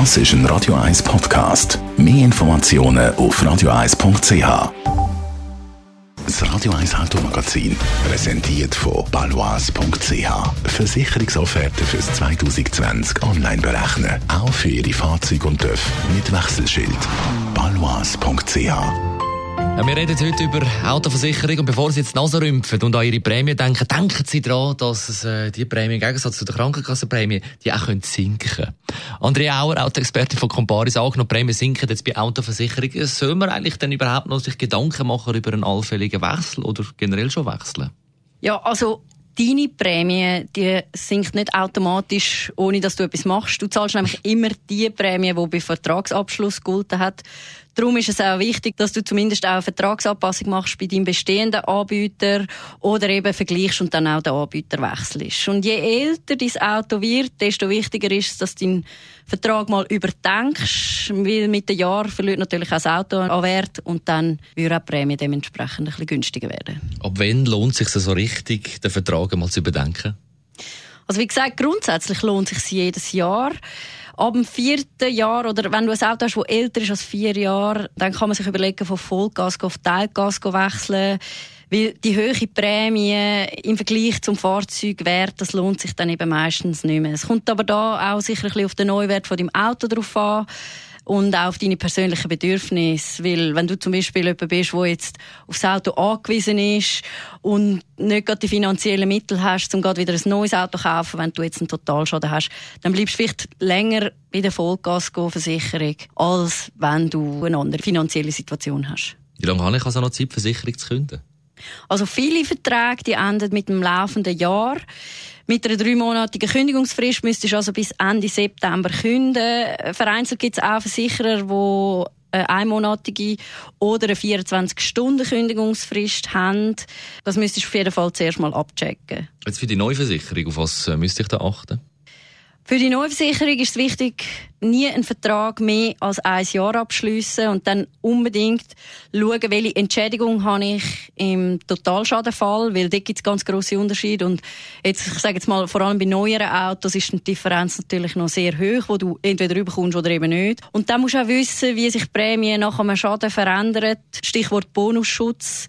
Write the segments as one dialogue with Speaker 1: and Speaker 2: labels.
Speaker 1: Das ist ein Radio 1 Podcast. Mehr Informationen auf radio1.ch. Das Radio 1 Automagazin, präsentiert von balois.ch. Versicherungsofferten fürs 2020 online berechnen. Auch für Ihre Fahrzeuge und TÜV mit Wechselschild. balois.ch
Speaker 2: ja, wir reden heute über Autoversicherung und bevor Sie jetzt die Nase rümpfen und an Ihre Prämie denken, denken Sie daran, dass es, äh, die Prämie im Gegensatz zu der Krankenkassenprämie, die auch können sinken Andrea Auer, Autoexpertin von Comparis, angenommen, Prämien sinken jetzt bei Autoversicherungen. Soll man eigentlich dann überhaupt noch sich Gedanken machen über einen allfälligen Wechsel oder generell schon wechseln?
Speaker 3: Ja, also deine Prämie, die sinkt nicht automatisch, ohne dass du etwas machst. Du zahlst nämlich immer die Prämie, die bei Vertragsabschluss gelten hat. Darum ist es auch wichtig, dass du zumindest auch eine Vertragsanpassung machst bei deinem bestehenden Anbieter oder eben vergleichst und dann auch den Anbieter wechselst. Und je älter dein Auto wird, desto wichtiger ist es, dass du deinen Vertrag mal überdenkst, weil mit den Jahren verliert natürlich auch das Auto an Wert und dann würde auch die Prämie dementsprechend ein bisschen günstiger werden.
Speaker 2: Ab wann lohnt es sich so richtig, den Vertrag mal zu überdenken?
Speaker 3: Also wie gesagt, grundsätzlich lohnt es sich jedes Jahr ab dem vierten Jahr oder wenn du ein Auto hast, das älter ist als vier Jahre, dann kann man sich überlegen, von Vollgas auf Teilgas wechseln. Weil die hohe Prämie im Vergleich zum Fahrzeugwert, das lohnt sich dann eben meistens nicht mehr. Es kommt aber da auch sicher ein bisschen auf den Neuwert von deinem Auto drauf an und auch auf deine persönlichen Bedürfnisse. Weil, wenn du zum Beispiel jemand bist, der jetzt aufs Auto angewiesen ist und nicht gerade die finanziellen Mittel hast, um gerade wieder ein neues Auto zu kaufen, wenn du jetzt einen Totalschaden hast, dann bleibst du vielleicht länger bei der Vollgasversicherung, als wenn du eine andere finanzielle Situation hast.
Speaker 2: Wie lange habe ich also noch Zeit, Versicherung zu künden?
Speaker 3: Also viele Verträge, die enden mit dem laufenden Jahr. Mit einer dreimonatigen Kündigungsfrist müsstest du also bis Ende September künden. Vereinzelt gibt es auch Versicherer, die eine einmonatige oder eine 24-Stunden-Kündigungsfrist haben. Das müsstest du auf jeden Fall zuerst mal abchecken.
Speaker 2: Jetzt für die Neuversicherung, auf was äh, müsste ich da achten?
Speaker 3: Für die Neuversicherung ist es wichtig, nie einen Vertrag mehr als ein Jahr abschließen und dann unbedingt schauen, welche Entschädigung habe ich im Totalschadenfall, weil dort gibt es ganz grosse Unterschiede und jetzt, ich sage jetzt mal, vor allem bei neueren Autos ist die Differenz natürlich noch sehr hoch, wo du entweder überkommst oder eben nicht. Und dann musst du auch wissen, wie sich die Prämie nach einem Schaden verändert. Stichwort Bonusschutz.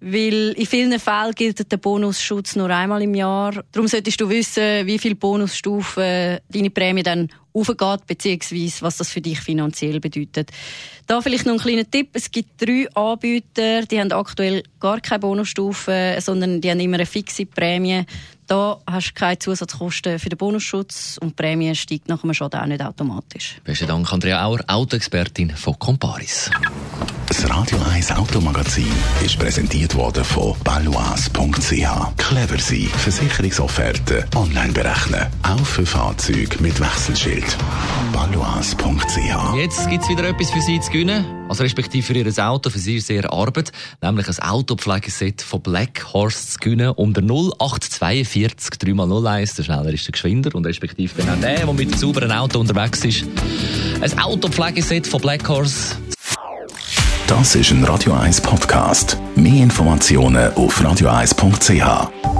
Speaker 3: Weil in vielen Fällen gilt der Bonusschutz nur einmal im Jahr. Darum solltest du wissen, wie viele Bonusstufen deine Prämie dann aufgeht, beziehungsweise was das für dich finanziell bedeutet. Da vielleicht noch ein kleiner Tipp. Es gibt drei Anbieter, die haben aktuell gar keine Bonusstufen, sondern die haben immer eine fixe Prämie. Da hast du keine Zusatzkosten für den Bonusschutz und die Prämie steigt nach einem Schaden auch nicht automatisch.
Speaker 2: Besten Dank, Andrea Auer, Autoexpertin von Comparis.
Speaker 1: Das Radio 1 Automagazin ist präsentiert worden von balois.ch. Clever sein, Versicherungsofferte online berechnen. Auch für Fahrzeuge mit Wechselschild. balois.ch.
Speaker 2: Jetzt gibt es wieder etwas für Sie zu gewinnen. Also respektive für Ihr Auto, für Sie ist sehr Arbeit. Nämlich ein Autopflegeset von Black Horse zu gewinnen. Unter 0842 3x01. Der schneller ist der geschwinder. Und respektive genau der, der mit einem sauberen Auto unterwegs ist. Ein Autopflegeset von Black Horse
Speaker 1: Das ist ein Radio 1 Podcast. Mehr Informationen auf radio1.ch.